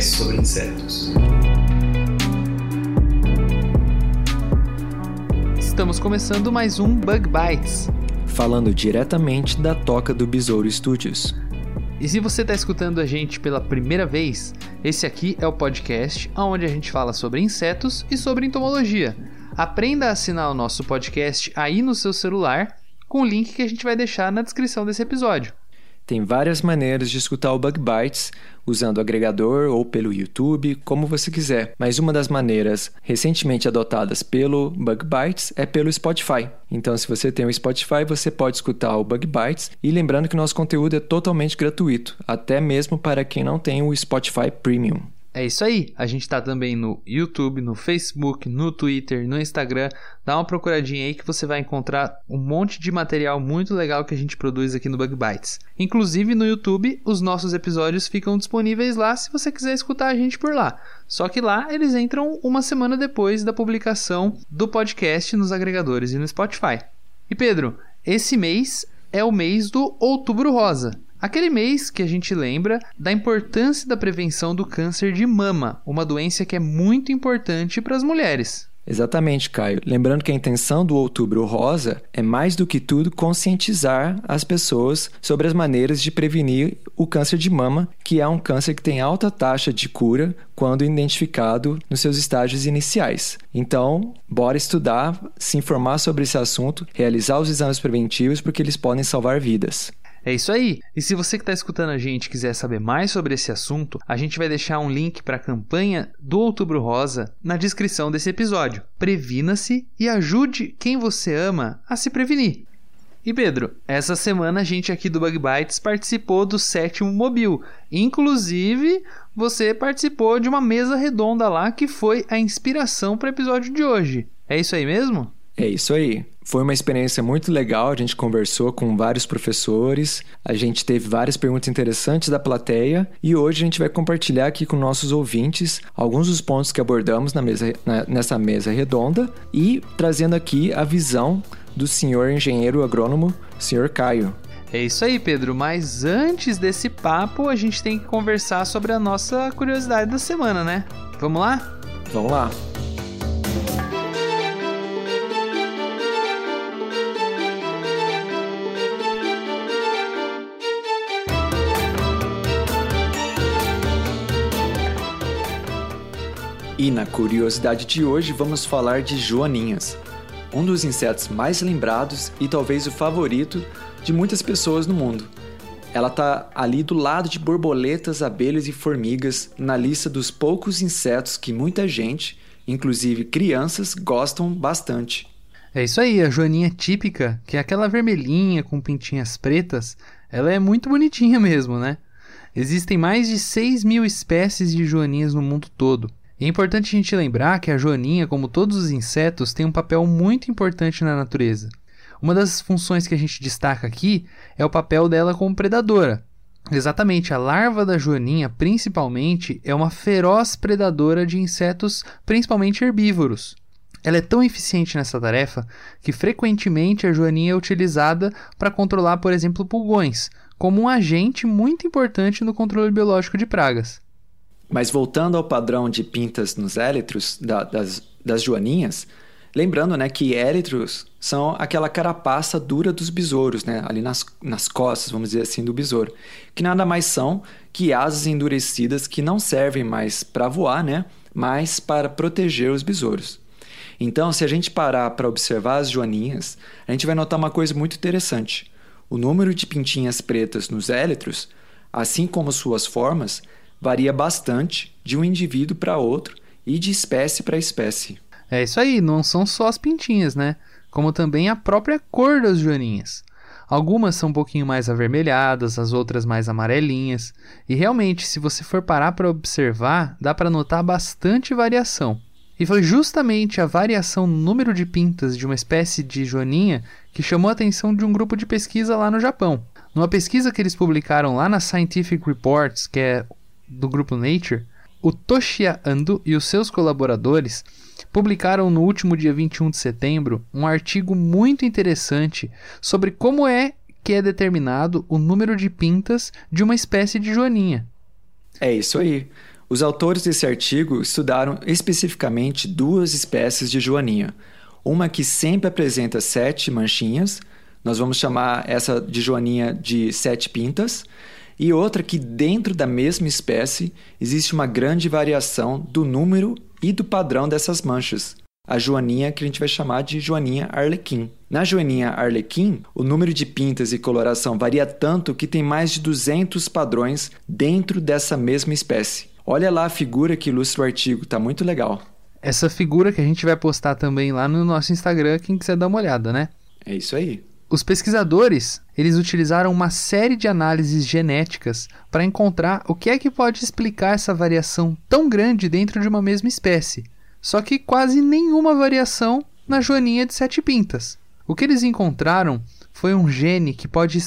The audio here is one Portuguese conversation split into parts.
podcast sobre insetos. Estamos começando mais um Bug Bites. Falando diretamente da toca do Besouro Studios. E se você está escutando a gente pela primeira vez, esse aqui é o podcast onde a gente fala sobre insetos e sobre entomologia. Aprenda a assinar o nosso podcast aí no seu celular com o link que a gente vai deixar na descrição desse episódio. Tem várias maneiras de escutar o Bug Bites, usando o agregador ou pelo YouTube, como você quiser. Mas uma das maneiras recentemente adotadas pelo Bug Bites é pelo Spotify. Então, se você tem o Spotify, você pode escutar o Bug Bites. E lembrando que nosso conteúdo é totalmente gratuito, até mesmo para quem não tem o Spotify Premium. É isso aí, a gente tá também no YouTube, no Facebook, no Twitter, no Instagram. Dá uma procuradinha aí que você vai encontrar um monte de material muito legal que a gente produz aqui no Bug Bites. Inclusive no YouTube, os nossos episódios ficam disponíveis lá se você quiser escutar a gente por lá. Só que lá eles entram uma semana depois da publicação do podcast nos agregadores e no Spotify. E Pedro, esse mês é o mês do Outubro Rosa. Aquele mês que a gente lembra da importância da prevenção do câncer de mama, uma doença que é muito importante para as mulheres. Exatamente, Caio. Lembrando que a intenção do Outubro Rosa é mais do que tudo conscientizar as pessoas sobre as maneiras de prevenir o câncer de mama, que é um câncer que tem alta taxa de cura quando identificado nos seus estágios iniciais. Então, bora estudar, se informar sobre esse assunto, realizar os exames preventivos porque eles podem salvar vidas. É isso aí! E se você que está escutando a gente quiser saber mais sobre esse assunto, a gente vai deixar um link para a campanha do Outubro Rosa na descrição desse episódio. Previna-se e ajude quem você ama a se prevenir. E Pedro, essa semana a gente aqui do Bug Bites participou do sétimo Mobil. Inclusive, você participou de uma mesa redonda lá que foi a inspiração para o episódio de hoje. É isso aí mesmo? É isso aí. Foi uma experiência muito legal. A gente conversou com vários professores, a gente teve várias perguntas interessantes da plateia e hoje a gente vai compartilhar aqui com nossos ouvintes alguns dos pontos que abordamos na mesa, na, nessa mesa redonda e trazendo aqui a visão do senhor engenheiro agrônomo, senhor Caio. É isso aí, Pedro. Mas antes desse papo, a gente tem que conversar sobre a nossa curiosidade da semana, né? Vamos lá? Vamos lá. E na curiosidade de hoje vamos falar de joaninhas, um dos insetos mais lembrados e talvez o favorito de muitas pessoas no mundo. Ela está ali do lado de borboletas, abelhas e formigas na lista dos poucos insetos que muita gente, inclusive crianças, gostam bastante. É isso aí, a joaninha típica, que é aquela vermelhinha com pintinhas pretas, ela é muito bonitinha mesmo, né? Existem mais de 6 mil espécies de joaninhas no mundo todo. É importante a gente lembrar que a joaninha, como todos os insetos, tem um papel muito importante na natureza. Uma das funções que a gente destaca aqui é o papel dela como predadora. Exatamente, a larva da joaninha, principalmente, é uma feroz predadora de insetos, principalmente herbívoros. Ela é tão eficiente nessa tarefa que frequentemente a joaninha é utilizada para controlar, por exemplo, pulgões, como um agente muito importante no controle biológico de pragas. Mas voltando ao padrão de pintas nos élitros da, das, das joaninhas, lembrando né, que élitros são aquela carapaça dura dos besouros, né, ali nas, nas costas, vamos dizer assim, do besouro, que nada mais são que asas endurecidas que não servem mais para voar, né, mas para proteger os besouros. Então, se a gente parar para observar as joaninhas, a gente vai notar uma coisa muito interessante. O número de pintinhas pretas nos élitros, assim como suas formas, varia bastante de um indivíduo para outro e de espécie para espécie. É isso aí, não são só as pintinhas, né? Como também a própria cor das joaninhas. Algumas são um pouquinho mais avermelhadas, as outras mais amarelinhas. E realmente, se você for parar para observar, dá para notar bastante variação. E foi justamente a variação no número de pintas de uma espécie de joaninha que chamou a atenção de um grupo de pesquisa lá no Japão. Numa pesquisa que eles publicaram lá na Scientific Reports, que é do grupo Nature, o Toshia Ando e os seus colaboradores publicaram no último dia 21 de setembro um artigo muito interessante sobre como é que é determinado o número de pintas de uma espécie de joaninha. É isso aí. Os autores desse artigo estudaram especificamente duas espécies de joaninha. Uma que sempre apresenta sete manchinhas, nós vamos chamar essa de joaninha de sete pintas, e outra que dentro da mesma espécie existe uma grande variação do número e do padrão dessas manchas. A joaninha que a gente vai chamar de joaninha arlequim. Na joaninha arlequim, o número de pintas e coloração varia tanto que tem mais de 200 padrões dentro dessa mesma espécie. Olha lá a figura que ilustra o artigo, tá muito legal. Essa figura que a gente vai postar também lá no nosso Instagram, quem quiser dar uma olhada, né? É isso aí. Os pesquisadores, eles utilizaram uma série de análises genéticas para encontrar o que é que pode explicar essa variação tão grande dentro de uma mesma espécie. Só que quase nenhuma variação na joaninha de sete pintas. O que eles encontraram foi um gene que pode,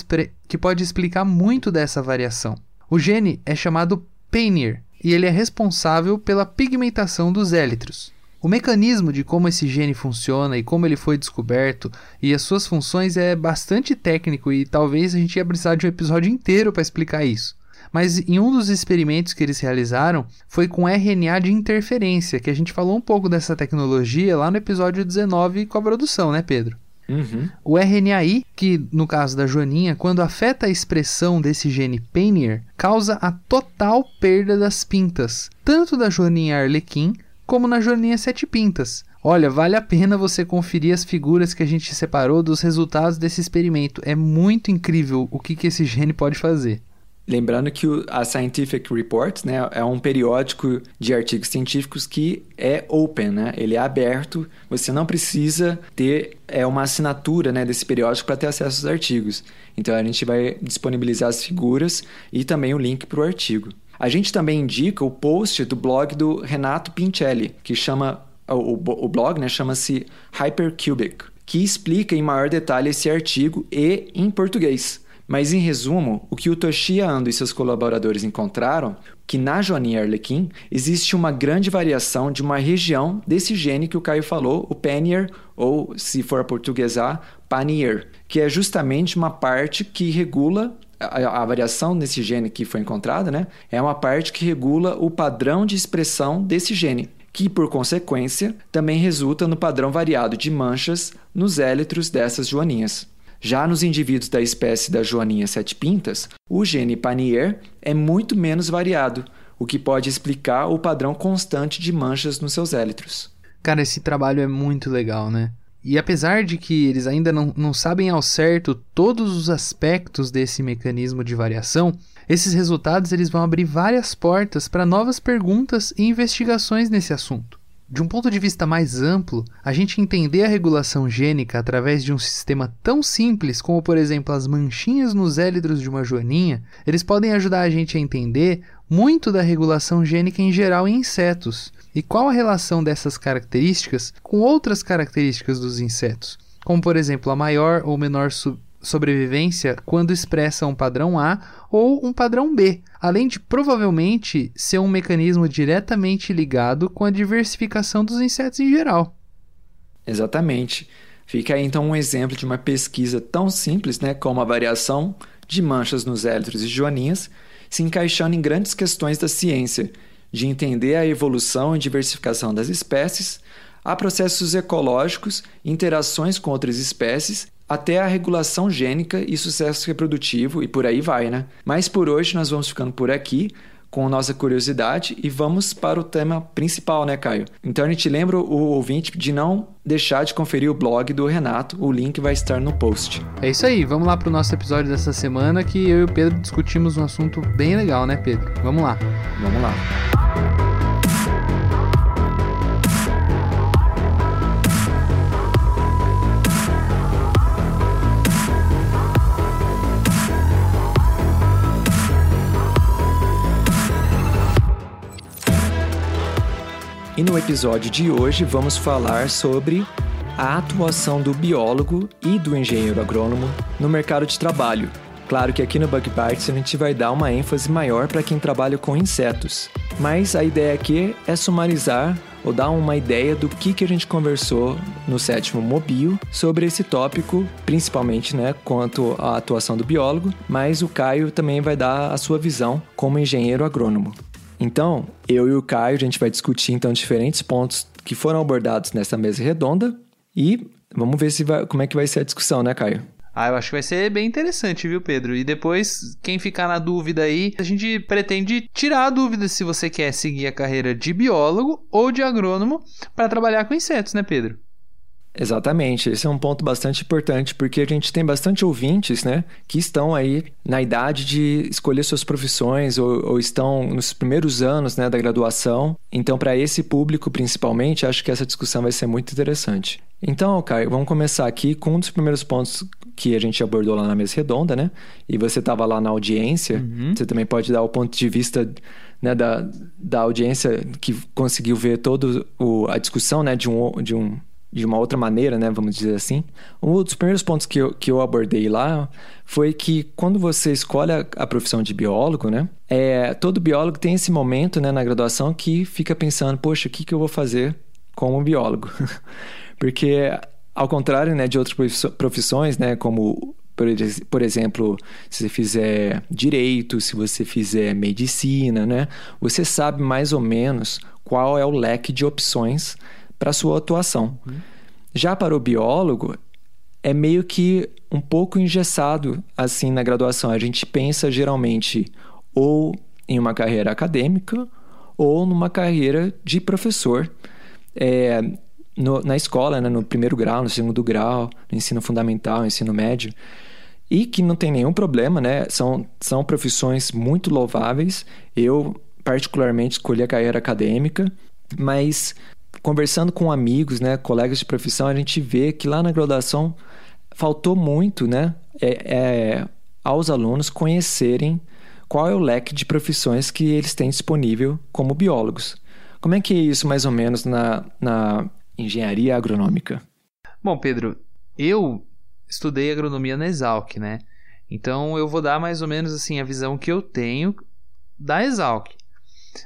que pode explicar muito dessa variação. O gene é chamado Painier e ele é responsável pela pigmentação dos élitros. O mecanismo de como esse gene funciona e como ele foi descoberto e as suas funções é bastante técnico e talvez a gente ia precisar de um episódio inteiro para explicar isso. Mas em um dos experimentos que eles realizaram foi com RNA de interferência, que a gente falou um pouco dessa tecnologia lá no episódio 19 com a produção, né, Pedro? Uhum. O RNAi, que no caso da joaninha, quando afeta a expressão desse gene Painier, causa a total perda das pintas, tanto da joaninha arlequim como na Joaninha Sete Pintas. Olha, vale a pena você conferir as figuras que a gente separou dos resultados desse experimento. É muito incrível o que, que esse gene pode fazer. Lembrando que a Scientific Reports né, é um periódico de artigos científicos que é open, né? ele é aberto, você não precisa ter é, uma assinatura né, desse periódico para ter acesso aos artigos. Então a gente vai disponibilizar as figuras e também o link para o artigo. A gente também indica o post do blog do Renato Pincelli, que chama o, o blog né, chama-se Hypercubic, que explica em maior detalhe esse artigo e em português. Mas em resumo, o que o Toshia Ando e seus colaboradores encontraram que na joaninha arlequim existe uma grande variação de uma região desse gene que o Caio falou, o Panier, ou se for portuguesar, Panier, que é justamente uma parte que regula a, a, variação nesse gene que foi encontrada, né, é uma parte que regula o padrão de expressão desse gene, que por consequência também resulta no padrão variado de manchas nos élitros dessas joaninhas. Já nos indivíduos da espécie da joaninha sete pintas, o gene Panier é muito menos variado, o que pode explicar o padrão constante de manchas nos seus élitros. Cara, esse trabalho é muito legal, né? E apesar de que eles ainda não, não sabem ao certo todos os aspectos desse mecanismo de variação, esses resultados eles vão abrir várias portas para novas perguntas e investigações nesse assunto. De um ponto de vista mais amplo, a gente entender a regulação gênica através de um sistema tão simples como, por exemplo, as manchinhas nos élitros de uma joaninha, eles podem ajudar a gente a entender muito da regulação gênica em geral em insetos. E qual a relação dessas características com outras características dos insetos, como por exemplo a maior ou menor sobrevivência quando expressa um padrão A ou um padrão B, além de provavelmente ser um mecanismo diretamente ligado com a diversificação dos insetos em geral. Exatamente. Fica aí então um exemplo de uma pesquisa tão simples né, como a variação de manchas nos élitros e joaninhas, se encaixando em grandes questões da ciência de entender a evolução e diversificação das espécies, a processos ecológicos, interações com outras espécies, até a regulação gênica e sucesso reprodutivo e por aí vai, né? Mas por hoje nós vamos ficando por aqui com nossa curiosidade e vamos para o tema principal, né, Caio? Então a gente lembra o ouvinte de não deixar de conferir o blog do Renato, o link vai estar no post. É isso aí, vamos lá para o nosso episódio dessa semana que eu e o Pedro discutimos um assunto bem legal, né, Pedro? Vamos lá. Vamos lá. E no episódio de hoje vamos falar sobre a atuação do biólogo e do engenheiro agrônomo no mercado de trabalho. Claro que aqui no Bug Bites a gente vai dar uma ênfase maior para quem trabalha com insetos, mas a ideia aqui é sumarizar ou dar uma ideia do que, que a gente conversou no sétimo Mobile sobre esse tópico, principalmente né, quanto à atuação do biólogo, mas o Caio também vai dar a sua visão como engenheiro agrônomo. Então, eu e o Caio, a gente vai discutir então diferentes pontos que foram abordados nessa mesa redonda e vamos ver se vai, como é que vai ser a discussão, né, Caio? Ah, eu acho que vai ser bem interessante, viu, Pedro? E depois, quem ficar na dúvida aí, a gente pretende tirar a dúvida se você quer seguir a carreira de biólogo ou de agrônomo para trabalhar com insetos, né, Pedro? Exatamente, esse é um ponto bastante importante porque a gente tem bastante ouvintes, né, que estão aí na idade de escolher suas profissões ou, ou estão nos primeiros anos, né, da graduação. Então, para esse público principalmente, acho que essa discussão vai ser muito interessante. Então, Caio, vamos começar aqui com um dos primeiros pontos que a gente abordou lá na mesa redonda, né? E você estava lá na audiência, uhum. você também pode dar o ponto de vista né, da, da audiência que conseguiu ver toda a discussão né, de, um, de, um, de uma outra maneira, né, vamos dizer assim. Um dos primeiros pontos que eu, que eu abordei lá foi que quando você escolhe a, a profissão de biólogo, né, é, todo biólogo tem esse momento né, na graduação que fica pensando, poxa, o que, que eu vou fazer como biólogo? Porque, ao contrário né, de outras profissões, né, como, por, exemplo, se você fizer direito, se você fizer medicina, né, você sabe mais ou menos qual é o leque de opções para sua atuação. Uhum. Já para o biólogo, é meio que um pouco engessado assim na graduação. A gente pensa geralmente ou em uma carreira acadêmica ou numa carreira de professor. É, no, na escola, né, no primeiro grau, no segundo grau, no ensino fundamental, no ensino médio, e que não tem nenhum problema, né? São, são profissões muito louváveis. Eu, particularmente, escolhi a carreira acadêmica, mas conversando com amigos, né, colegas de profissão, a gente vê que lá na graduação faltou muito, né, é, é, aos alunos conhecerem qual é o leque de profissões que eles têm disponível como biólogos. Como é que é isso, mais ou menos, na, na engenharia agronômica? Bom, Pedro, eu estudei agronomia na Exalc, né? Então eu vou dar mais ou menos assim a visão que eu tenho da Exalc.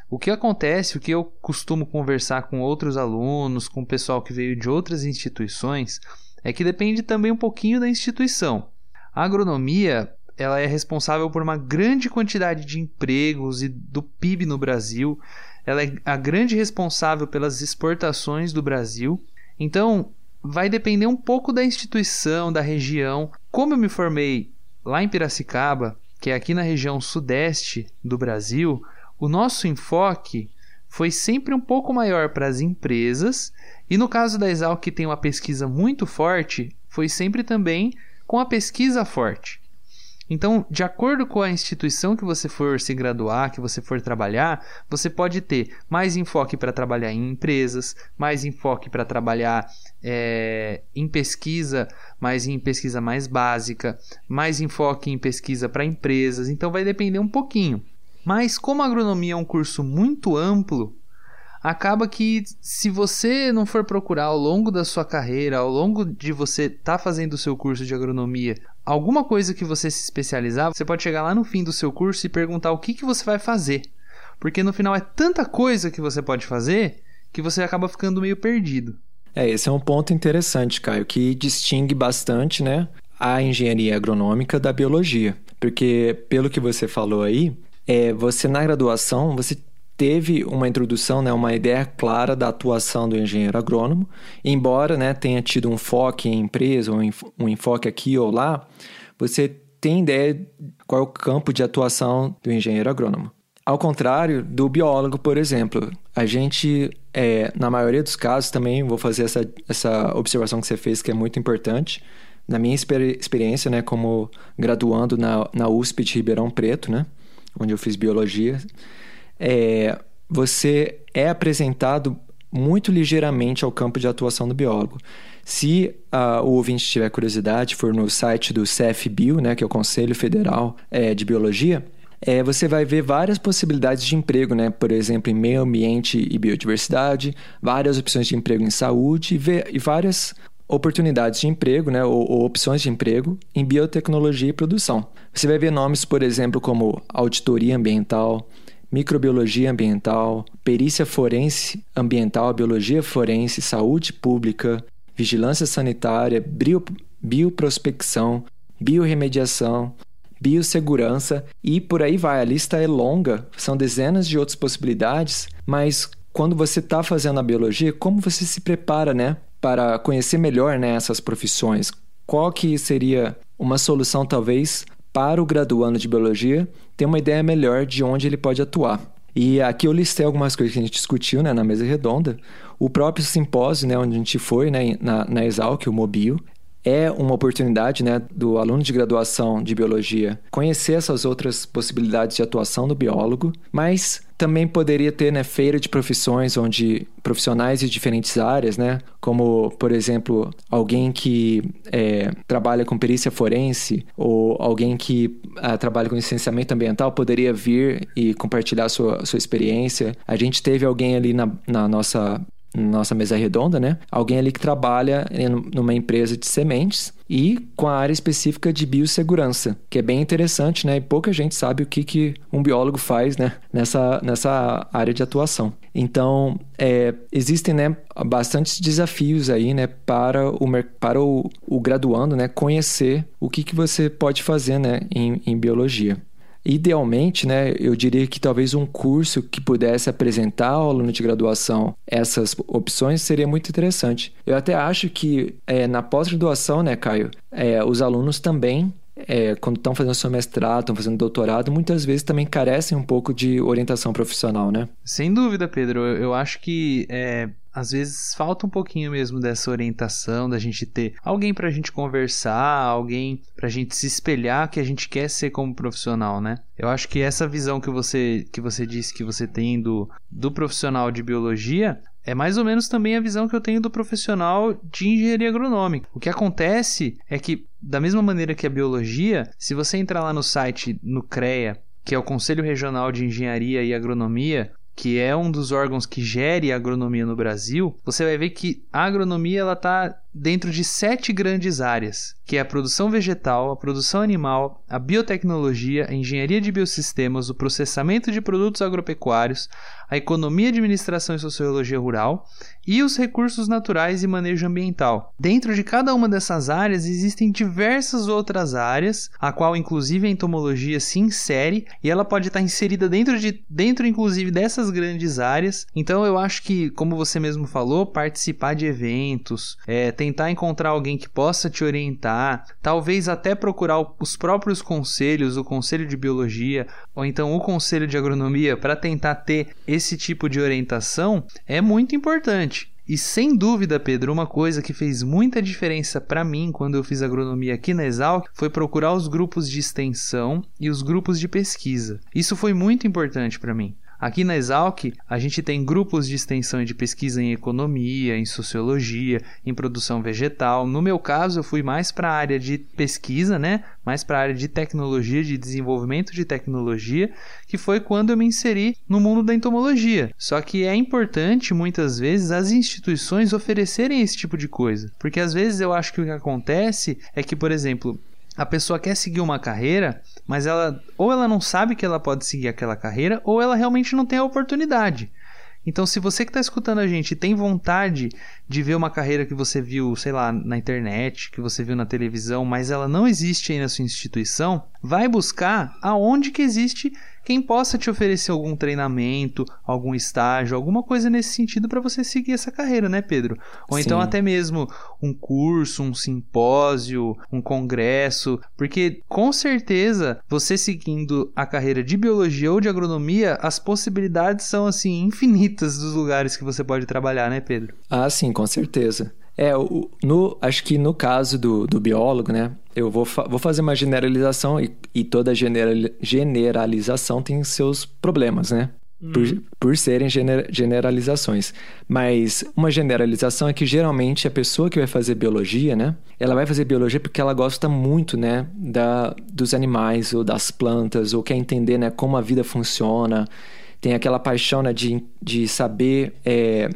O que acontece, o que eu costumo conversar com outros alunos, com o pessoal que veio de outras instituições, é que depende também um pouquinho da instituição. A agronomia, ela é responsável por uma grande quantidade de empregos e do PIB no Brasil ela é a grande responsável pelas exportações do Brasil. Então, vai depender um pouco da instituição, da região. Como eu me formei lá em Piracicaba, que é aqui na região sudeste do Brasil, o nosso enfoque foi sempre um pouco maior para as empresas, e no caso da Exal, que tem uma pesquisa muito forte, foi sempre também com a pesquisa forte. Então, de acordo com a instituição que você for se graduar, que você for trabalhar, você pode ter mais enfoque para trabalhar em empresas, mais enfoque para trabalhar é, em pesquisa, mais em pesquisa mais básica, mais enfoque em pesquisa para empresas. Então, vai depender um pouquinho. Mas, como a agronomia é um curso muito amplo, acaba que se você não for procurar ao longo da sua carreira, ao longo de você estar tá fazendo o seu curso de agronomia, alguma coisa que você se especializar, você pode chegar lá no fim do seu curso e perguntar o que, que você vai fazer. Porque no final é tanta coisa que você pode fazer que você acaba ficando meio perdido. É, esse é um ponto interessante, Caio, que distingue bastante, né, a engenharia agronômica da biologia. Porque, pelo que você falou aí, é, você na graduação, você teve uma introdução, né, uma ideia clara da atuação do engenheiro agrônomo, embora né, tenha tido um foco em empresa, um enfoque aqui ou lá, você tem ideia qual é o campo de atuação do engenheiro agrônomo. Ao contrário do biólogo, por exemplo, a gente, é, na maioria dos casos, também vou fazer essa, essa observação que você fez, que é muito importante. Na minha experiência, né, como graduando na, na USP de Ribeirão Preto, né, onde eu fiz biologia, é, você é apresentado muito ligeiramente ao campo de atuação do biólogo. Se uh, o ouvinte tiver curiosidade, for no site do CFBio, né, que é o Conselho Federal é, de Biologia, é, você vai ver várias possibilidades de emprego, né? Por exemplo, em meio ambiente e biodiversidade, várias opções de emprego em saúde e, e várias oportunidades de emprego, né, ou, ou, opções de emprego em biotecnologia e produção. Você vai ver nomes, por exemplo, como auditoria ambiental, microbiologia ambiental, perícia forense ambiental, biologia forense, saúde pública, vigilância sanitária, bio, bioprospecção, biorremediação, biossegurança e por aí vai. A lista é longa, são dezenas de outras possibilidades, mas quando você está fazendo a biologia, como você se prepara, né, para conhecer melhor né, essas profissões? Qual que seria uma solução talvez para o graduando de biologia ter uma ideia melhor de onde ele pode atuar? E aqui eu listei algumas coisas que a gente discutiu né, na mesa redonda. O próprio simpósio, né, onde a gente foi, né, na, na Exalc, o Mobile, é uma oportunidade né, do aluno de graduação de biologia conhecer essas outras possibilidades de atuação do biólogo, mas também poderia ter né, feira de profissões onde profissionais de diferentes áreas, né, como por exemplo alguém que é, trabalha com perícia forense ou alguém que ah, trabalha com licenciamento ambiental poderia vir e compartilhar sua, sua experiência. A gente teve alguém ali na, na nossa nossa mesa redonda, né? Alguém ali que trabalha numa empresa de sementes e com a área específica de biossegurança, que é bem interessante, né? E pouca gente sabe o que, que um biólogo faz, né? Nessa, nessa área de atuação. Então, é, existem, né, bastantes desafios aí, né, para o, para o, o graduando, né, conhecer o que, que você pode fazer, né, em, em biologia. Idealmente, né, eu diria que talvez um curso que pudesse apresentar ao aluno de graduação essas opções seria muito interessante. Eu até acho que é, na pós-graduação, né, Caio, é, os alunos também é, quando estão fazendo seu mestrado, estão fazendo doutorado, muitas vezes também carecem um pouco de orientação profissional, né? Sem dúvida, Pedro. Eu acho que é, às vezes falta um pouquinho mesmo dessa orientação, da gente ter alguém para a gente conversar, alguém para a gente se espelhar que a gente quer ser como profissional, né? Eu acho que essa visão que você que você disse que você tem do, do profissional de biologia é mais ou menos também a visão que eu tenho do profissional de engenharia agronômica. O que acontece é que, da mesma maneira que a biologia, se você entrar lá no site, no CREA, que é o Conselho Regional de Engenharia e Agronomia, que é um dos órgãos que gere a agronomia no Brasil, você vai ver que a agronomia ela está dentro de sete grandes áreas, que é a produção vegetal, a produção animal, a biotecnologia, a engenharia de biosistemas, o processamento de produtos agropecuários, a economia, administração e sociologia rural e os recursos naturais e manejo ambiental. Dentro de cada uma dessas áreas existem diversas outras áreas, a qual inclusive a entomologia se insere e ela pode estar inserida dentro de dentro inclusive dessas grandes áreas. Então eu acho que, como você mesmo falou, participar de eventos, é, tentar encontrar alguém que possa te orientar, talvez até procurar os próprios conselhos, o conselho de biologia ou então o conselho de agronomia para tentar ter esse tipo de orientação é muito importante. E sem dúvida, Pedro, uma coisa que fez muita diferença para mim quando eu fiz agronomia aqui na Exalc foi procurar os grupos de extensão e os grupos de pesquisa. Isso foi muito importante para mim. Aqui na Exalc, a gente tem grupos de extensão e de pesquisa em economia, em sociologia, em produção vegetal. No meu caso, eu fui mais para a área de pesquisa, né? Mais para a área de tecnologia, de desenvolvimento de tecnologia, que foi quando eu me inseri no mundo da entomologia. Só que é importante muitas vezes as instituições oferecerem esse tipo de coisa, porque às vezes eu acho que o que acontece é que, por exemplo, a pessoa quer seguir uma carreira, mas ela ou ela não sabe que ela pode seguir aquela carreira, ou ela realmente não tem a oportunidade. Então, se você que está escutando a gente tem vontade de ver uma carreira que você viu, sei lá, na internet, que você viu na televisão, mas ela não existe aí na sua instituição, vai buscar aonde que existe quem possa te oferecer algum treinamento, algum estágio, alguma coisa nesse sentido para você seguir essa carreira, né, Pedro? Ou então Sim. então até mesmo um curso, um simpósio, um congresso, porque com certeza você seguindo a carreira de biologia ou de agronomia, as possibilidades são assim infinitas dos lugares que você pode trabalhar, né, Pedro? Ah, sim, com certeza. É, o, no, acho que no caso do, do biólogo, né? Eu vou, fa vou fazer uma generalização e, e toda generalização tem seus problemas, né? por, uhum. por serem gener, generalizações. Mas uma generalização é que geralmente a pessoa que vai fazer biologia, né? Ela vai fazer biologia porque ela gosta muito, né? Da, dos animais ou das plantas, ou quer entender, né? Como a vida funciona. Tem aquela paixão, né? De, de saber... É,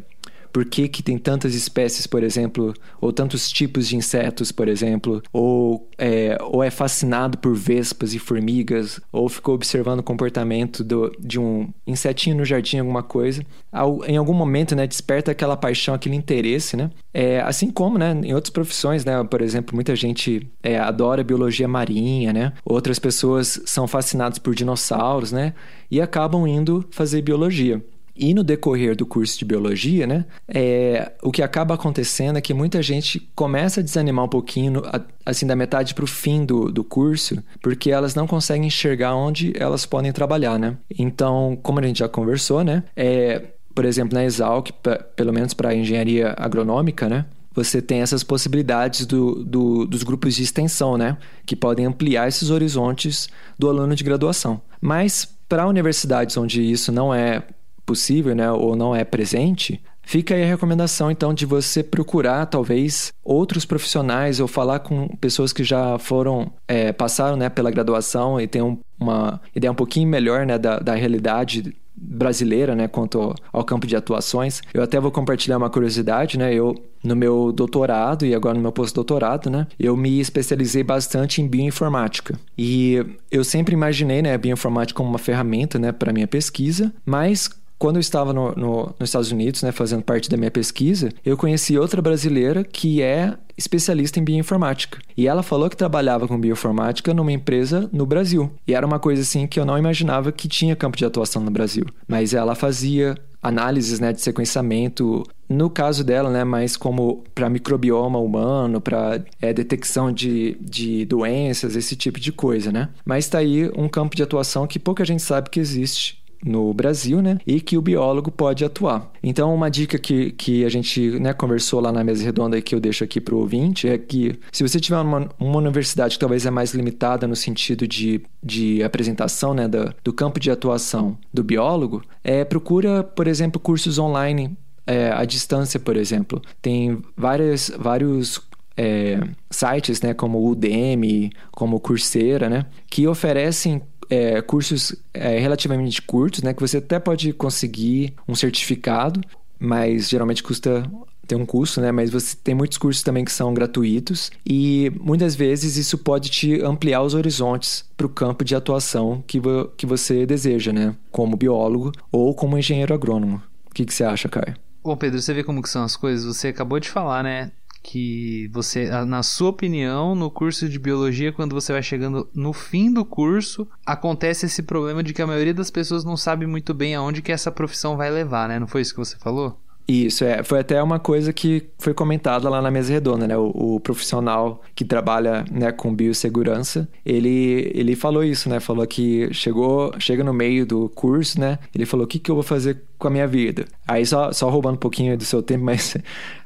por que, que tem tantas espécies, por exemplo, ou tantos tipos de insetos, por exemplo, ou é, ou é fascinado por vespas e formigas, ou ficou observando o comportamento do, de um insetinho no jardim, alguma coisa, ao, em algum momento, né, desperta aquela paixão, aquele interesse, né? É, assim como, né, em outras profissões, né, por exemplo, muita gente é, adora biologia marinha, né? Outras pessoas são fascinadas por dinossauros, né? E acabam indo fazer biologia. E no decorrer do curso de biologia, né, é, o que acaba acontecendo é que muita gente começa a desanimar um pouquinho, assim, da metade para o fim do, do curso, porque elas não conseguem enxergar onde elas podem trabalhar, né? Então, como a gente já conversou, né, é, por exemplo, na Exalc, pelo menos para engenharia agronômica, né, você tem essas possibilidades do, do, dos grupos de extensão, né? Que podem ampliar esses horizontes do aluno de graduação. Mas para universidades onde isso não é possível, né, ou não é presente, fica aí a recomendação então de você procurar talvez outros profissionais ou falar com pessoas que já foram é, passaram né, pela graduação e têm uma ideia um pouquinho melhor né, da, da realidade brasileira, né, quanto ao campo de atuações. Eu até vou compartilhar uma curiosidade, né? Eu no meu doutorado e agora no meu pós-doutorado, né, eu me especializei bastante em bioinformática. E eu sempre imaginei, né, a bioinformática como uma ferramenta, né, para minha pesquisa, mas quando eu estava no, no, nos Estados Unidos, né, fazendo parte da minha pesquisa, eu conheci outra brasileira que é especialista em bioinformática. E ela falou que trabalhava com bioinformática numa empresa no Brasil. E era uma coisa assim que eu não imaginava que tinha campo de atuação no Brasil. Mas ela fazia análises né, de sequenciamento, no caso dela, né, mais como para microbioma humano, para é, detecção de, de doenças, esse tipo de coisa, né? Mas está aí um campo de atuação que pouca gente sabe que existe no Brasil, né? E que o biólogo pode atuar. Então, uma dica que, que a gente né, conversou lá na mesa redonda e que eu deixo aqui para o ouvinte é que se você tiver uma, uma universidade que talvez é mais limitada no sentido de, de apresentação né, do, do campo de atuação do biólogo, é, procura, por exemplo, cursos online é, à distância, por exemplo. Tem várias, vários é, sites, né, como o Udemy, como o Coursera, né, que oferecem é, cursos é, relativamente curtos, né? Que você até pode conseguir um certificado, mas geralmente custa tem um custo, né? Mas você tem muitos cursos também que são gratuitos e muitas vezes isso pode te ampliar os horizontes para o campo de atuação que, vo que você deseja, né? Como biólogo ou como engenheiro agrônomo. O que, que você acha, Caio? Bom, Pedro, você vê como que são as coisas. Você acabou de falar, né? Que você, na sua opinião, no curso de biologia, quando você vai chegando no fim do curso, acontece esse problema de que a maioria das pessoas não sabe muito bem aonde que essa profissão vai levar, né? Não foi isso que você falou? Isso, é. Foi até uma coisa que foi comentada lá na mesa redonda, né? O, o, profissional que trabalha né, com biossegurança, ele, ele falou isso, né? Falou que chegou, chega no meio do curso, né? Ele falou, o que, que eu vou fazer com a minha vida? Aí, só, só roubando um pouquinho do seu tempo, mas...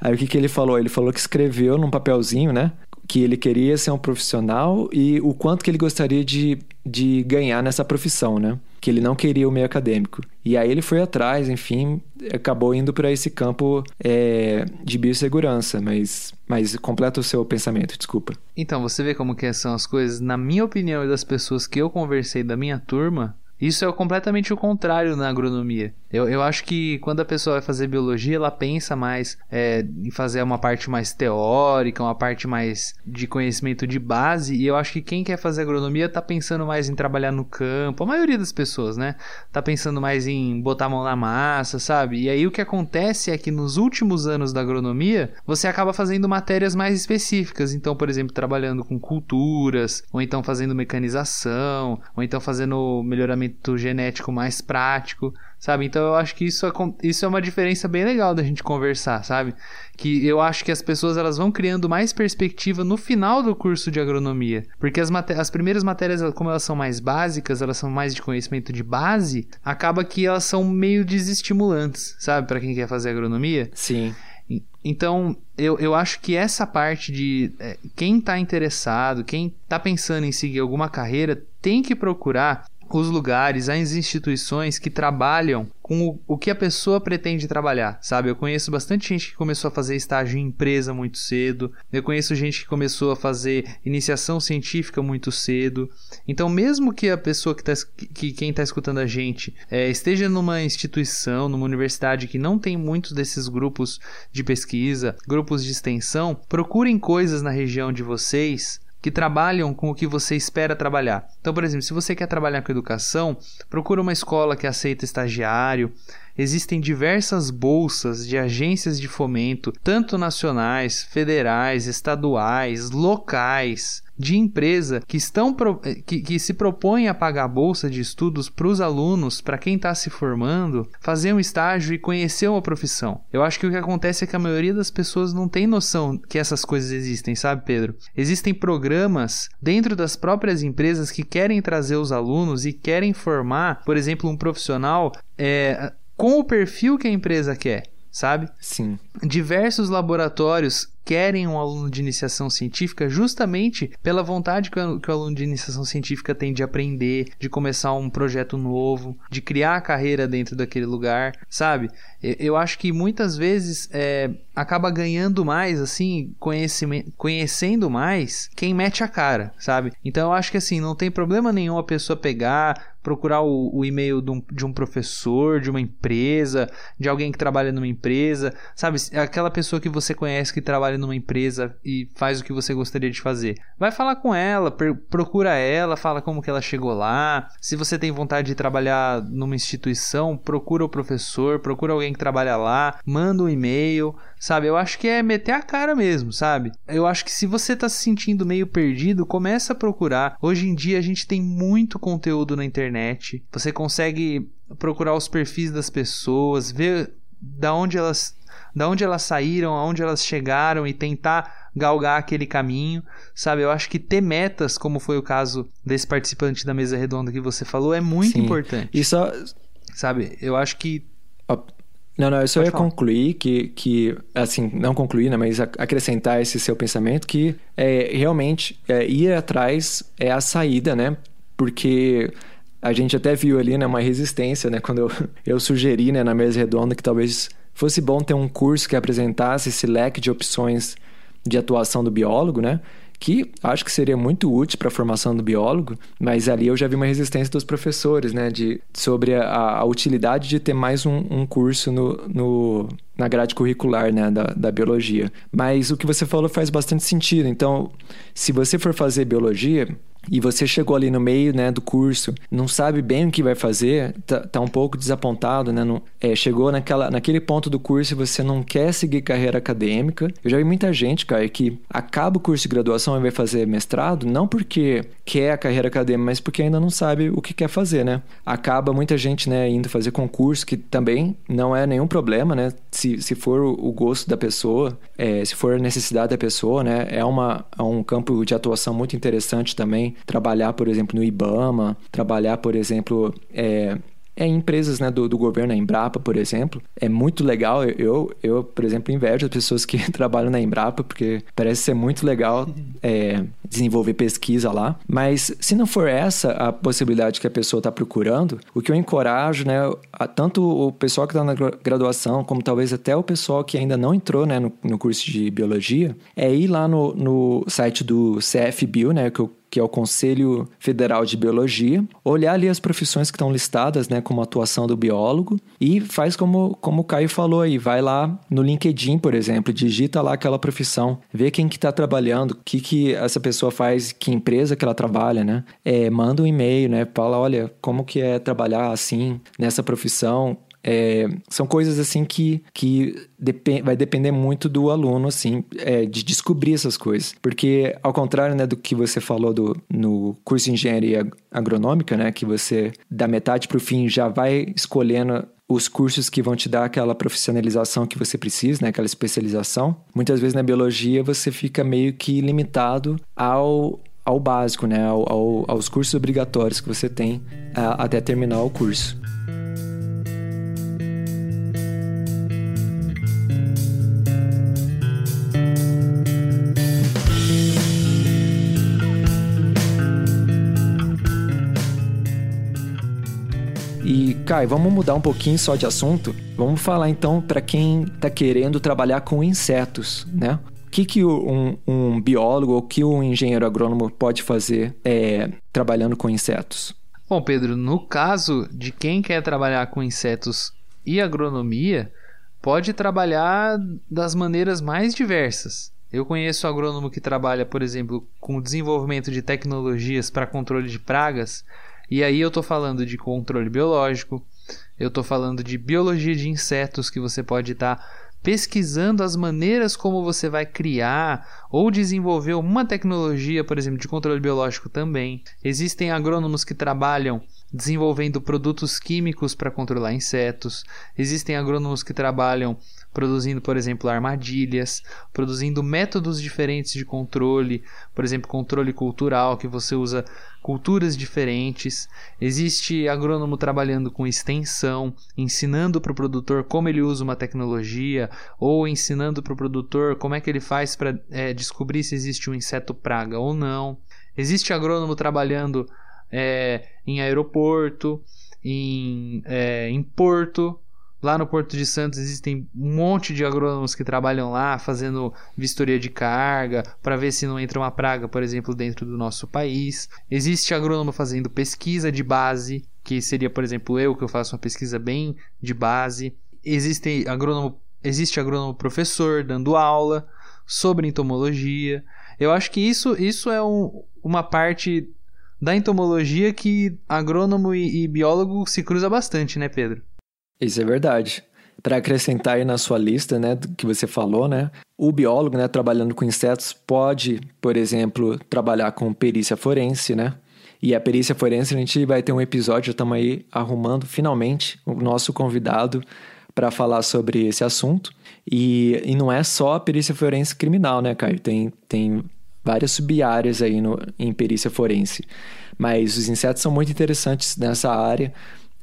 Aí, o que, que ele falou? Ele falou que escreveu num papelzinho, né? Que ele queria ser um profissional e o quanto que ele gostaria de, de ganhar nessa profissão, né? Que ele não queria o meio acadêmico. E aí ele foi atrás, enfim, acabou indo para esse campo é, de biossegurança, mas, mas completa o seu pensamento, desculpa. Então, você vê como que são as coisas. Na minha opinião e das pessoas que eu conversei da minha turma, isso é completamente o contrário na agronomia. Eu, eu acho que quando a pessoa vai fazer biologia, ela pensa mais é, em fazer uma parte mais teórica, uma parte mais de conhecimento de base. E eu acho que quem quer fazer agronomia tá pensando mais em trabalhar no campo. A maioria das pessoas, né? Tá pensando mais em botar a mão na massa, sabe? E aí o que acontece é que nos últimos anos da agronomia, você acaba fazendo matérias mais específicas. Então, por exemplo, trabalhando com culturas, ou então fazendo mecanização, ou então fazendo melhoramento genético mais prático sabe? Então eu acho que isso é, isso é uma diferença bem legal da gente conversar, sabe? Que eu acho que as pessoas elas vão criando mais perspectiva no final do curso de agronomia, porque as, as primeiras matérias, como elas são mais básicas, elas são mais de conhecimento de base, acaba que elas são meio desestimulantes, sabe? Para quem quer fazer agronomia. Sim. Então, eu, eu acho que essa parte de é, quem está interessado, quem está pensando em seguir alguma carreira, tem que procurar os lugares, as instituições que trabalham com o, o, que a pessoa pretende trabalhar, sabe? Eu conheço bastante gente que começou a fazer estágio em empresa muito cedo, eu conheço gente que começou a fazer iniciação científica muito cedo. Então, mesmo que a pessoa que, tá, que quem está escutando a gente é, esteja numa instituição, numa universidade que não tem muitos desses grupos de pesquisa, grupos de extensão, procurem coisas na região de vocês que trabalham com o que você espera trabalhar. Então, por exemplo, se você quer trabalhar com educação, procura uma escola que aceita estagiário. Existem diversas bolsas de agências de fomento, tanto nacionais, federais, estaduais, locais, de empresa que estão eh, que, que se propõem a pagar bolsa de estudos para os alunos, para quem está se formando, fazer um estágio e conhecer uma profissão. Eu acho que o que acontece é que a maioria das pessoas não tem noção que essas coisas existem, sabe, Pedro? Existem programas dentro das próprias empresas que querem trazer os alunos e querem formar, por exemplo, um profissional é, com o perfil que a empresa quer sabe? Sim. Diversos laboratórios querem um aluno de iniciação científica justamente pela vontade que o, aluno de iniciação científica tem de aprender, de começar um projeto novo, de criar a carreira dentro daquele lugar, sabe? Eu, eu acho que muitas vezes é, acaba ganhando mais, assim, conhecendo mais quem mete a cara, sabe? Então eu acho que assim, não tem problema nenhum a pessoa pegar, procurar o, o e-mail de um, de um, professor, de uma empresa, de alguém que trabalha numa empresa, sabe? Aquela pessoa que você conhece que trabalha numa empresa e faz o que você gostaria de fazer. Vai falar com ela, procura ela, fala como que ela chegou lá. Se você tem vontade de trabalhar numa instituição, procura o professor, procura alguém que trabalha lá, manda um e-mail, sabe? Eu acho que é meter a cara mesmo, sabe? Eu acho que se você tá se sentindo meio perdido, começa a procurar. Hoje em dia a gente tem muito conteúdo na internet. Você consegue procurar os perfis das pessoas, ver da onde elas da onde elas saíram, aonde elas chegaram e tentar galgar aquele caminho, sabe? Eu acho que ter metas, como foi o caso desse participante da mesa redonda que você falou, é muito Sim. importante. E só sabe? Eu acho que não, não, eu só Pode ia falar. concluir que, que, assim, não concluir, né, mas acrescentar esse seu pensamento que é, realmente é, ir atrás é a saída, né? Porque a gente até viu ali, né, uma resistência, né, quando eu, eu sugeri, né, na mesa redonda que talvez fosse bom ter um curso que apresentasse esse leque de opções de atuação do biólogo, né? Que acho que seria muito útil para a formação do biólogo, mas ali eu já vi uma resistência dos professores, né, de, sobre a, a utilidade de ter mais um, um curso no, no, na grade curricular né, da, da biologia. Mas o que você falou faz bastante sentido. Então, se você for fazer biologia, e você chegou ali no meio né, do curso, não sabe bem o que vai fazer, tá, tá um pouco desapontado, né? Não, é, chegou naquela, naquele ponto do curso e você não quer seguir carreira acadêmica. Eu já vi muita gente, cara, que acaba o curso de graduação e vai fazer mestrado, não porque quer a carreira acadêmica, mas porque ainda não sabe o que quer fazer, né? Acaba muita gente, né, indo fazer concurso, que também não é nenhum problema, né? Se, se for o gosto da pessoa, é, se for a necessidade da pessoa, né? É, uma, é um campo de atuação muito interessante também trabalhar, por exemplo, no IBAMA, trabalhar, por exemplo, é, é, empresas né, do, do governo, a Embrapa, por exemplo. É muito legal. Eu, eu, por exemplo, invejo as pessoas que trabalham na Embrapa, porque parece ser muito legal é, desenvolver pesquisa lá. Mas se não for essa a possibilidade que a pessoa está procurando, o que eu encorajo, né, a, tanto o pessoal que está na graduação, como talvez até o pessoal que ainda não entrou né, no, no curso de biologia, é ir lá no, no site do CFBio, né, que eu que é o Conselho Federal de Biologia, olhar ali as profissões que estão listadas, né, como atuação do biólogo e faz como, como o Caio falou aí, vai lá no LinkedIn, por exemplo, digita lá aquela profissão, vê quem que está trabalhando, o que que essa pessoa faz, que empresa que ela trabalha, né? É, manda um e-mail, né? Fala, olha, como que é trabalhar assim, nessa profissão, é, são coisas assim que, que depend, vai depender muito do aluno, assim, é, de descobrir essas coisas. Porque, ao contrário né, do que você falou do, no curso de engenharia agronômica, né, que você, da metade para o fim, já vai escolhendo os cursos que vão te dar aquela profissionalização que você precisa, né, aquela especialização. Muitas vezes na biologia você fica meio que limitado ao ao básico, né, ao, ao, aos cursos obrigatórios que você tem a, até terminar o curso. E, Kai, vamos mudar um pouquinho só de assunto. Vamos falar então para quem está querendo trabalhar com insetos, né? O que, que um, um biólogo ou que um engenheiro agrônomo pode fazer é, trabalhando com insetos? Bom, Pedro, no caso de quem quer trabalhar com insetos e agronomia, pode trabalhar das maneiras mais diversas. Eu conheço agrônomo que trabalha, por exemplo, com o desenvolvimento de tecnologias para controle de pragas, e aí eu estou falando de controle biológico, eu estou falando de biologia de insetos que você pode estar tá pesquisando as maneiras como você vai criar ou desenvolver uma tecnologia, por exemplo, de controle biológico também. Existem agrônomos que trabalham desenvolvendo produtos químicos para controlar insetos. Existem agrônomos que trabalham produzindo, por exemplo, armadilhas, produzindo métodos diferentes de controle, por exemplo, controle cultural, que você usa culturas diferentes. Existe agrônomo trabalhando com extensão, ensinando para o produtor como ele usa uma tecnologia, ou ensinando para o produtor como é que ele faz para é, descobrir se existe um inseto praga ou não. Existe agrônomo trabalhando é, em aeroporto, em, é, em porto, Lá no Porto de Santos existem um monte de agrônomos que trabalham lá fazendo vistoria de carga para ver se não entra uma praga, por exemplo, dentro do nosso país. Existe agrônomo fazendo pesquisa de base, que seria, por exemplo, eu que eu faço uma pesquisa bem de base. Existe agrônomo, existe agrônomo professor dando aula sobre entomologia. Eu acho que isso, isso é um, uma parte da entomologia que agrônomo e, e biólogo se cruza bastante, né, Pedro? Isso é verdade. Para acrescentar aí na sua lista, né, que você falou, né, o biólogo, né, trabalhando com insetos pode, por exemplo, trabalhar com perícia forense, né? E a perícia forense a gente vai ter um episódio, estamos aí arrumando finalmente o nosso convidado para falar sobre esse assunto. E, e não é só a perícia forense criminal, né, Caio? Tem, tem várias sub-áreas aí no, em perícia forense. Mas os insetos são muito interessantes nessa área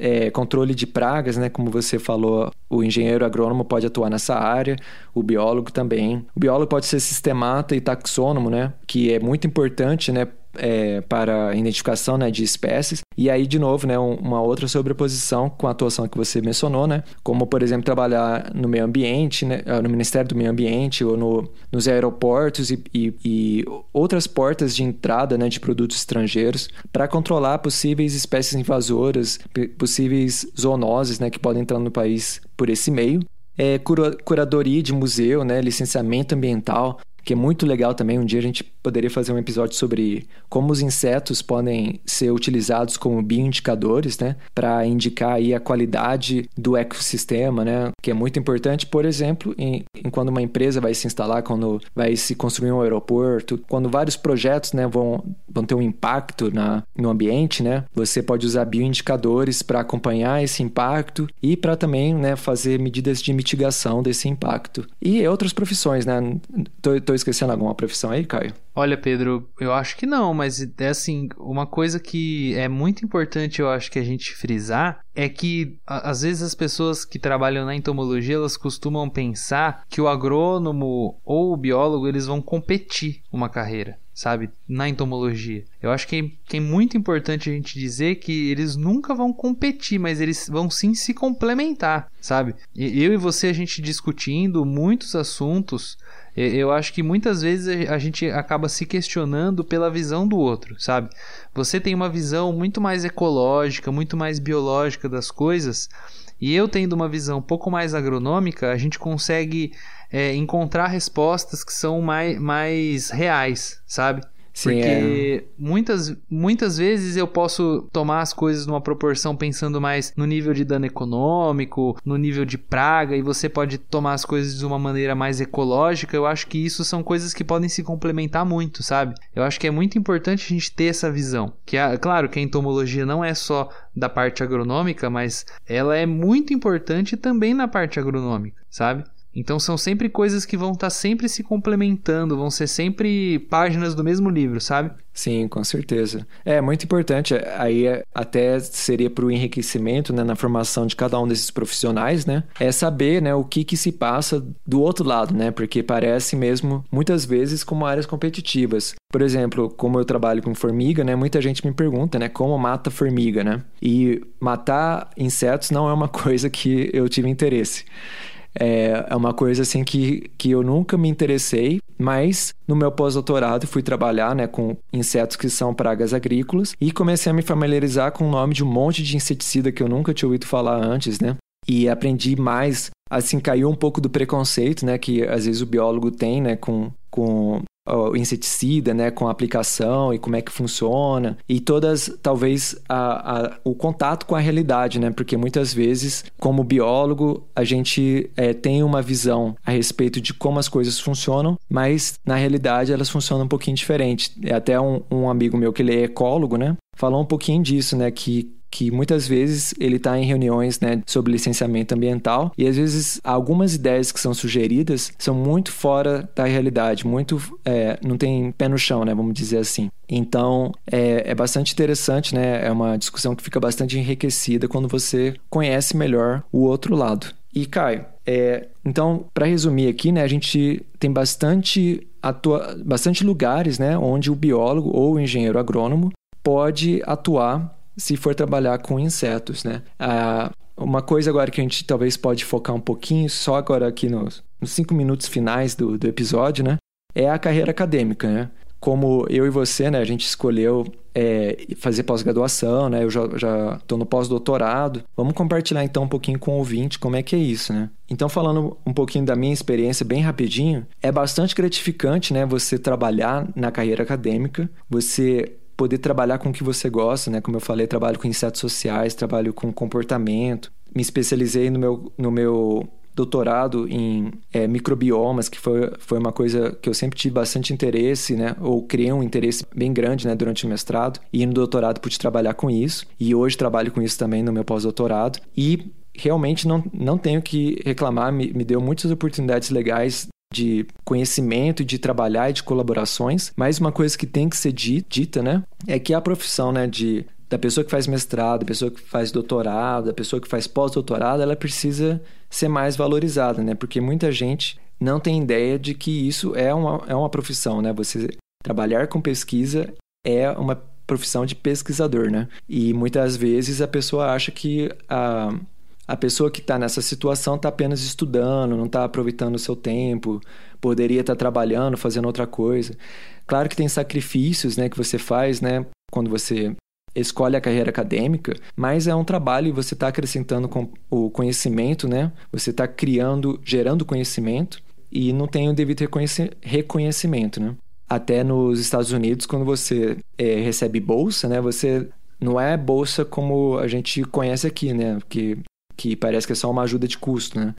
é, controle de pragas, né? Como você falou, o engenheiro agrônomo pode atuar nessa área, o biólogo também. O biólogo pode ser sistemata e taxônomo, né? Que é muito importante, né? É, para identificação né, de espécies. E aí, de novo, né, uma outra sobreposição com a atuação que você mencionou, né? Como, por exemplo, trabalhar no meio ambiente, né, no Ministério do Meio Ambiente ou no, nos aeroportos e, e, e, outras portas de entrada né, de produtos estrangeiros para controlar possíveis espécies invasoras, possíveis zoonoses né, que podem entrar no país por esse meio. É, cura, curadoria de museu, né, licenciamento ambiental, que é muito legal também. Um dia a gente poderia fazer um episódio sobre como os insetos podem ser utilizados como bioindicadores, né, para indicar aí a qualidade do ecossistema, né, que é muito importante, por exemplo, em, em, quando uma empresa vai se instalar, quando vai se construir um aeroporto, quando vários projetos, né, vão, vão ter um impacto na, no ambiente, né, você pode usar bioindicadores para acompanhar esse impacto e para também, né, fazer medidas de mitigação desse impacto. E outras profissões, né, tô, tô esquecendo alguma profissão aí, Caio? Olha, Pedro, eu acho que não, mas é assim, uma coisa que é muito importante, eu acho que a gente frisar é que às vezes as pessoas que trabalham na entomologia, elas costumam pensar que o agrônomo ou o biólogo, eles vão competir uma carreira sabe, na entomologia. Eu acho que é, que é, muito importante a gente dizer que eles nunca vão competir, mas eles vão sim se complementar, sabe? Eu e você, a gente discutindo muitos assuntos, eu acho que muitas vezes a gente acaba se questionando pela visão do outro, sabe? Você tem uma visão muito mais ecológica, muito mais biológica das coisas, e eu tendo uma visão um pouco mais agronômica, a gente consegue é, encontrar respostas que são mais, mais reais, sabe? Sim, Porque é. muitas, muitas vezes eu posso tomar as coisas numa proporção pensando mais no nível de dano econômico, no nível de praga, e você pode tomar as coisas de uma maneira mais ecológica. Eu acho que isso são coisas que podem se complementar muito, sabe? Eu acho que é muito importante a gente ter essa visão. Que é claro que a entomologia não é só da parte agronômica, mas ela é muito importante também na parte agronômica, sabe? Então são sempre coisas que vão estar tá sempre se complementando, vão ser sempre páginas do mesmo livro, sabe? Sim, com certeza. É muito importante. Aí até seria para o enriquecimento, né, na formação de cada um desses profissionais, né? É saber, né, o que que se passa do outro lado, né? Porque parece mesmo muitas vezes como áreas competitivas. Por exemplo, como eu trabalho com formiga, né, muita gente me pergunta, né, como mata formiga, né? E matar insetos não é uma coisa que eu tive interesse. É, é uma coisa assim que, que eu nunca me interessei, mas no meu pós-doutorado fui trabalhar né, com insetos que são pragas agrícolas e comecei a me familiarizar com o nome de um monte de inseticida que eu nunca tinha ouvido falar antes, né? E aprendi mais, assim, caiu um pouco do preconceito, né, que às vezes o biólogo tem, né, com, com o inseticida, né, com a aplicação e como é que funciona. E todas, talvez, a, a, o contato com a realidade, né, porque muitas vezes, como biólogo, a gente é, tem uma visão a respeito de como as coisas funcionam, mas na realidade elas funcionam um pouquinho diferente. É até um, um amigo meu que ele é ecólogo, né, falou um pouquinho disso, né, que que muitas vezes ele está em reuniões né, sobre licenciamento ambiental e às vezes algumas ideias que são sugeridas são muito fora da realidade, muito é, não tem pé no chão, né, vamos dizer assim. Então é, é bastante interessante, né? É uma discussão que fica bastante enriquecida quando você conhece melhor o outro lado. E Caio, é, então, para resumir aqui, né, a gente tem bastante, atua bastante lugares né, onde o biólogo ou o engenheiro agrônomo pode atuar se for trabalhar com insetos, né? Ah, uma coisa agora que a gente talvez pode focar um pouquinho, só agora aqui nos, nos cinco minutos finais do, do episódio, né? É a carreira acadêmica, né? Como eu e você, né? A gente escolheu é, fazer pós-graduação, né? Eu já estou no pós-doutorado. Vamos compartilhar então um pouquinho com o ouvinte como é que é isso, né? Então, falando um pouquinho da minha experiência bem rapidinho, é bastante gratificante, né? Você trabalhar na carreira acadêmica, você poder trabalhar com o que você gosta, né? Como eu falei, trabalho com insetos sociais, trabalho com comportamento. Me especializei no meu, no meu doutorado em é, microbiomas, que foi, foi uma coisa que eu sempre tive bastante interesse, né? Ou criei um interesse bem grande, né? Durante o mestrado. E no doutorado pude trabalhar com isso. E hoje trabalho com isso também no meu pós-doutorado. E realmente não, não tenho que reclamar, me, me deu muitas oportunidades legais de conhecimento, de trabalhar e de colaborações, mas uma coisa que tem que ser dita, né, é que a profissão, né, de da pessoa que faz mestrado, da pessoa que faz doutorado, da pessoa que faz pós-doutorado, ela precisa ser mais valorizada, né? Porque muita gente não tem ideia de que isso é uma, é uma profissão, né? Você trabalhar com pesquisa é uma profissão de pesquisador, né? E muitas vezes a pessoa acha que a, a pessoa que está nessa situação está apenas estudando, não está aproveitando o seu tempo, poderia estar tá trabalhando, fazendo outra coisa. Claro que tem sacrifícios né, que você faz né, quando você escolhe a carreira acadêmica, mas é um trabalho e você está acrescentando o conhecimento, né? Você está criando, gerando conhecimento e não tem o devido reconhecimento, né? Até nos Estados Unidos, quando você é, recebe bolsa, né? Você não é bolsa como a gente conhece aqui, né? Que que parece que é só uma ajuda de custo, né?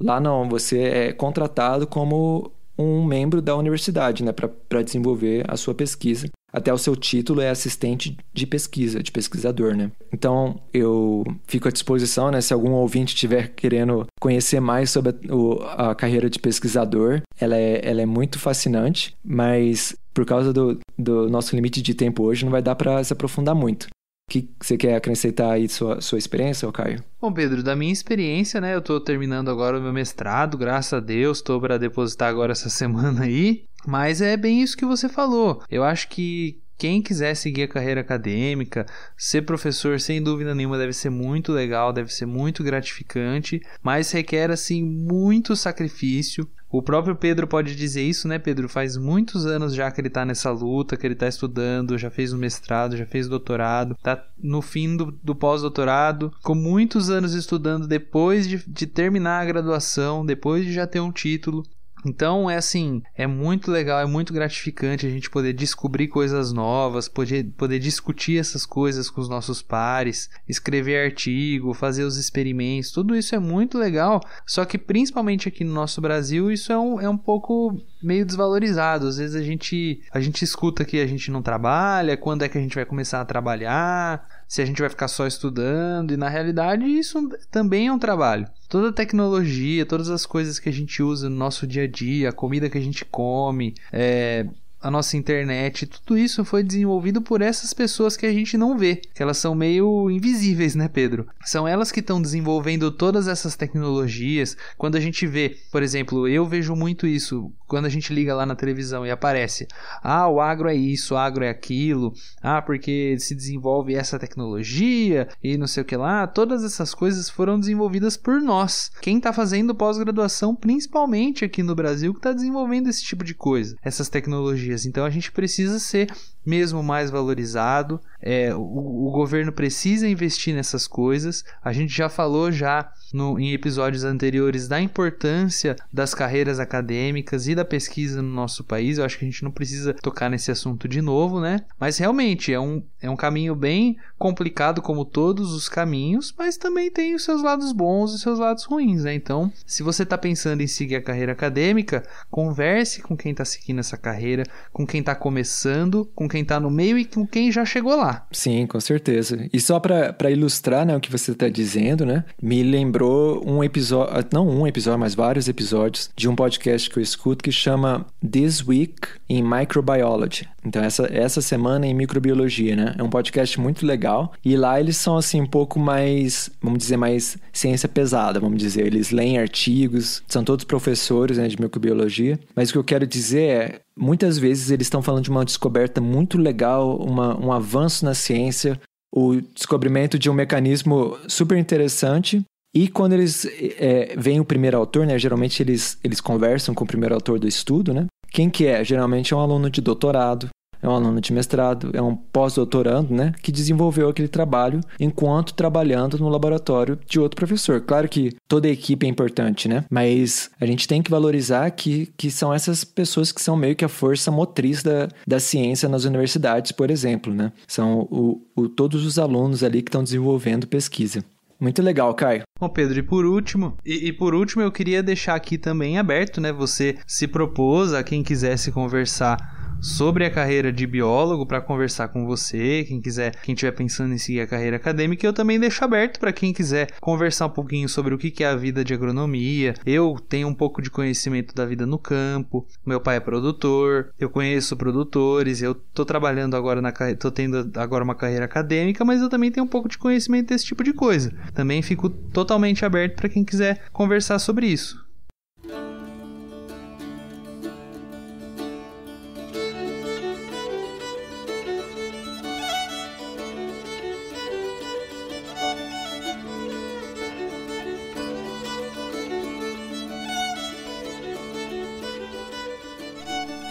Lá não, você é contratado como um membro da universidade, né, para desenvolver a sua pesquisa. Até o seu título é assistente de pesquisa, de pesquisador, né? Então, eu fico à disposição, né, se algum ouvinte estiver querendo conhecer mais sobre a, o, a carreira de pesquisador, ela é, ela é muito fascinante, mas por causa do, do nosso limite de tempo hoje, não vai dar para se aprofundar muito. O que você quer acrescentar aí sua, sua experiência, Caio? Bom, Pedro, da minha experiência, né? Eu tô terminando agora o meu mestrado, graças a Deus, tô para depositar agora essa semana aí. Mas é bem isso que você falou. Eu acho que quem quiser seguir a carreira acadêmica, ser professor, sem dúvida nenhuma, deve ser muito legal, deve ser muito gratificante, mas requer assim muito sacrifício. O próprio Pedro pode dizer isso, né, Pedro? Faz muitos anos já que ele tá nessa luta, que ele tá estudando, já fez o mestrado, já fez o doutorado, tá no fim do, do pós-doutorado, com muitos anos estudando depois de, de terminar a graduação, depois de já ter um título. Então é assim, é muito legal, é muito gratificante a gente poder descobrir coisas novas, poder, poder discutir essas coisas com os nossos pares, escrever artigo, fazer os experimentos, tudo isso é muito legal. Só que principalmente aqui no nosso Brasil, isso é um, é um pouco meio desvalorizado. Às vezes a gente, a gente escuta que a gente não trabalha, quando é que a gente vai começar a trabalhar, se a gente vai ficar só estudando, e na realidade isso também é um trabalho. Toda a tecnologia, todas as coisas que a gente usa no nosso dia a dia, a comida que a gente come, é, a nossa internet, tudo isso foi desenvolvido por essas pessoas que a gente não vê, que elas são meio invisíveis, né, Pedro? São elas que estão desenvolvendo todas essas tecnologias. Quando a gente vê, por exemplo, eu vejo muito isso, quando a gente liga lá na televisão e aparece: "Ah, o agro é isso, o agro é aquilo. Ah, porque se desenvolve essa tecnologia e não sei o que lá". Todas essas coisas foram desenvolvidas por nós. Quem está fazendo pós-graduação, principalmente aqui no Brasil, que está desenvolvendo esse tipo de coisa, essas tecnologias tecnologias. Então a gente precisa ser mesmo mais valorizado. É, o, o, governo precisa investir nessas coisas. A gente já falou já no, em episódios anteriores da importância das carreiras acadêmicas e da pesquisa no nosso país. Eu acho que a gente não precisa tocar nesse assunto de novo, né? Mas realmente é um, é um caminho bem complicado, como todos os caminhos, mas também tem os seus lados bons e os seus lados ruins, né? Então, se você está pensando em seguir a carreira acadêmica, converse com quem está seguindo essa carreira, com quem está começando, com quem está no meio e com quem já chegou lá. Sim, com certeza. E só para ilustrar né, o que você está dizendo, né? Me lembrou um episódio, não um episódio, mas vários episódios de um podcast que eu escuto que chama This Week in Microbiology. Então, essa, essa semana em microbiologia, né? É um podcast muito legal. E lá eles são, assim, um pouco mais, vamos dizer, mais ciência pesada, vamos dizer. Eles leem artigos, são todos professores né, de microbiologia. Mas o que eu quero dizer é, muitas vezes eles estão falando de uma descoberta muito legal, uma, um avanço na ciência, o descobrimento de um mecanismo super interessante. E quando eles é, veem o primeiro autor, né, geralmente eles, eles conversam com o primeiro autor do estudo, né? Quem que é? Geralmente é um aluno de doutorado, é um aluno de mestrado, é um pós-doutorando, né, que desenvolveu aquele trabalho enquanto trabalhando no laboratório de outro professor. Claro que toda a equipe é importante, né, mas a gente tem que valorizar que, que são essas pessoas que são meio que a força motriz da, da ciência nas universidades, por exemplo, né. São o, o todos os alunos ali que estão desenvolvendo pesquisa. Muito legal, Caio. Bom, Pedro, e por último, e, e, por último eu queria deixar aqui também aberto, né? Você se propôs a quem quisesse conversar sobre a carreira de biólogo para conversar com você, quem quiser, quem estiver pensando em seguir a carreira acadêmica, eu também deixo aberto para quem quiser conversar um pouquinho sobre o que é a vida de agronomia. Eu tenho um pouco de conhecimento da vida no campo, meu pai é produtor, eu conheço produtores, eu tô trabalhando agora na tô tendo agora uma carreira acadêmica, mas eu também tenho um pouco de conhecimento desse tipo de coisa. Também fico totalmente aberto para quem quiser conversar sobre isso.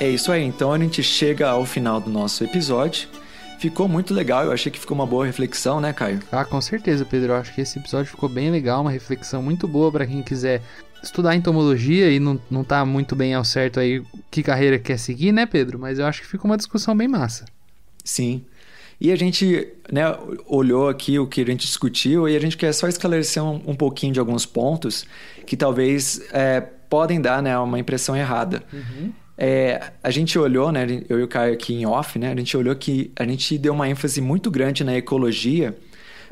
É isso aí, então a gente chega ao final do nosso episódio. Ficou muito legal, eu achei que ficou uma boa reflexão, né, Caio? Ah, com certeza, Pedro. Eu acho que esse episódio ficou bem legal, uma reflexão muito boa para quem quiser estudar entomologia e não, não tá muito bem ao certo aí que carreira quer seguir, né, Pedro? Mas eu acho que ficou uma discussão bem massa. Sim. E a gente né, olhou aqui o que a gente discutiu e a gente quer só esclarecer um, um pouquinho de alguns pontos que talvez é, podem dar né, uma impressão errada. Uhum. É, a gente olhou, né, eu e o Caio aqui em off, né, a gente olhou que a gente deu uma ênfase muito grande na ecologia,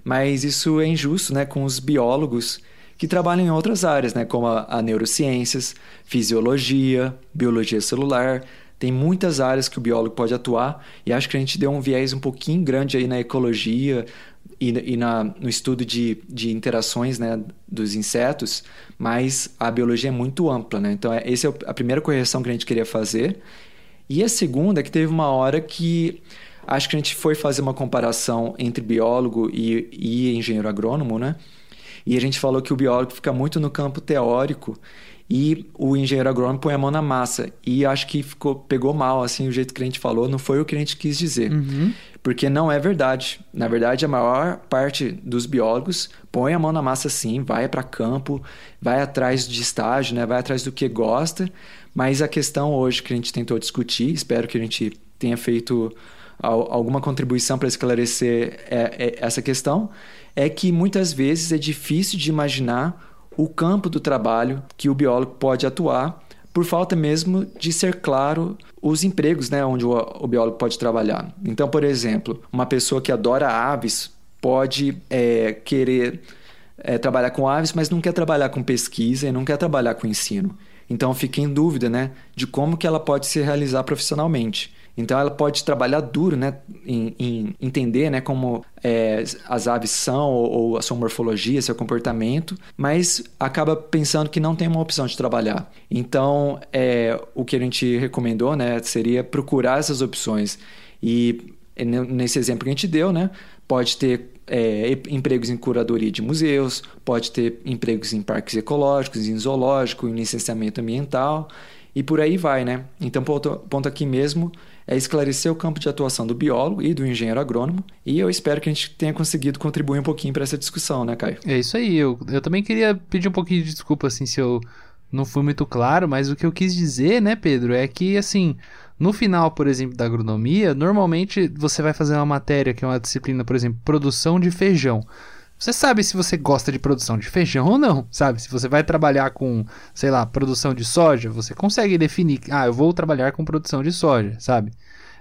mas isso é injusto né, com os biólogos que trabalham em outras áreas, né, como a, a neurociências, fisiologia, biologia celular. Tem muitas áreas que o biólogo pode atuar e acho que a gente deu um viés um pouquinho grande aí na ecologia, e, e na, no estudo de, de interações né, dos insetos, mas a biologia é muito ampla. Né? Então, é, essa é a primeira correção que a gente queria fazer. E a segunda é que teve uma hora que acho que a gente foi fazer uma comparação entre biólogo e, e engenheiro agrônomo, né? E a gente falou que o biólogo fica muito no campo teórico e o engenheiro agrônomo põe a mão na massa. E acho que ficou, pegou mal, assim, o jeito que a gente falou, não foi o que a gente quis dizer. Uhum. Porque não é verdade. Na verdade, a maior parte dos biólogos põe a mão na massa sim, vai para campo, vai atrás de estágio, né? vai atrás do que gosta. Mas a questão hoje que a gente tentou discutir, espero que a gente tenha feito alguma contribuição para esclarecer é, é, essa questão, é que muitas vezes é difícil de imaginar o campo do trabalho que o biólogo pode atuar por falta mesmo de ser claro os empregos né, onde o, o biólogo pode trabalhar. Então, por exemplo, uma pessoa que adora aves pode é, querer é, trabalhar com aves, mas não quer trabalhar com pesquisa e não quer trabalhar com ensino. Então fica em dúvida né, de como que ela pode se realizar profissionalmente. Então ela pode trabalhar duro, né, em, em entender, né, como é, as aves são ou, ou, a sua morfologia, seu comportamento, mas acaba pensando que não tem uma opção de trabalhar. Então é, o que a gente recomendou, né, seria procurar essas opções e nesse exemplo que a gente deu, né, pode ter é, empregos em curadoria de museus, pode ter empregos em parques ecológicos, em zoológico, em licenciamento ambiental e por aí vai, né? Então, ponto, ponto aqui mesmo é esclarecer o campo de atuação do biólogo e do engenheiro agrônomo e eu espero que a gente tenha conseguido contribuir um pouquinho para essa discussão, né, Caio? É isso aí. Eu, eu também queria pedir um pouquinho de desculpa, assim, se eu não fui muito claro, mas o que eu quis dizer, né, Pedro, é que, assim, no final, por exemplo, da agronomia, normalmente você vai fazer uma matéria que é uma disciplina, por exemplo, produção de feijão. Você sabe se você gosta de produção de feijão ou não, sabe? Se você vai trabalhar com, sei lá, produção de soja, você consegue definir, ah, eu vou trabalhar com produção de soja, sabe?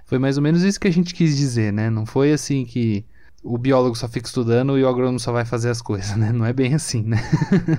Foi mais ou menos isso que a gente quis dizer, né? Não foi assim que o biólogo só fica estudando e o agrônomo só vai fazer as coisas, né? Não é bem assim, né?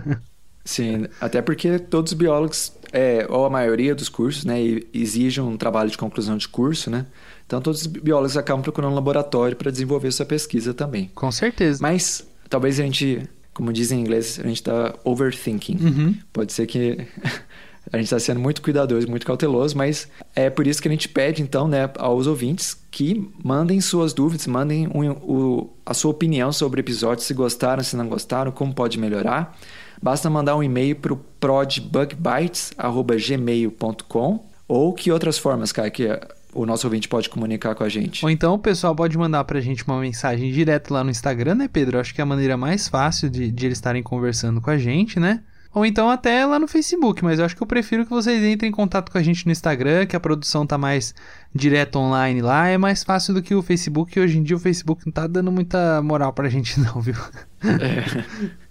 Sim, até porque todos os biólogos, é, ou a maioria dos cursos, né, exigem um trabalho de conclusão de curso, né? Então todos os biólogos acabam procurando um laboratório para desenvolver sua pesquisa também. Com certeza. Mas talvez a gente, como dizem em inglês, a gente está overthinking. Uhum. Pode ser que a gente está sendo muito cuidadoso, muito cauteloso, mas é por isso que a gente pede, então, né, aos ouvintes que mandem suas dúvidas, mandem um, o, a sua opinião sobre o episódio, se gostaram, se não gostaram, como pode melhorar. Basta mandar um e-mail para o prodbugbytes.gmail.com ou que outras formas, cara, que o nosso ouvinte pode comunicar com a gente. Ou então o pessoal pode mandar para a gente uma mensagem direto lá no Instagram, né, Pedro? Acho que é a maneira mais fácil de, de eles estarem conversando com a gente, né? Ou então até lá no Facebook, mas eu acho que eu prefiro que vocês entrem em contato com a gente no Instagram, que a produção tá mais direto online lá, é mais fácil do que o Facebook, e hoje em dia o Facebook não tá dando muita moral pra gente não, viu? É.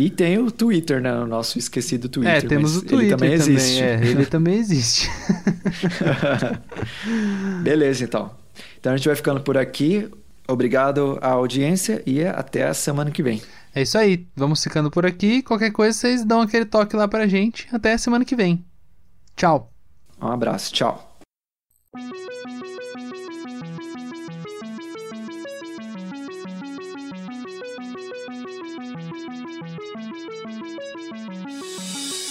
E tem o Twitter, né? O nosso esquecido Twitter. É, temos o Twitter ele também, também existe. É, ele também existe. Beleza, então. Então a gente vai ficando por aqui. Obrigado à audiência e até a semana que vem. É isso aí. Vamos ficando por aqui. Qualquer coisa, vocês dão aquele toque lá pra gente. Até a semana que vem. Tchau. Um abraço. Tchau.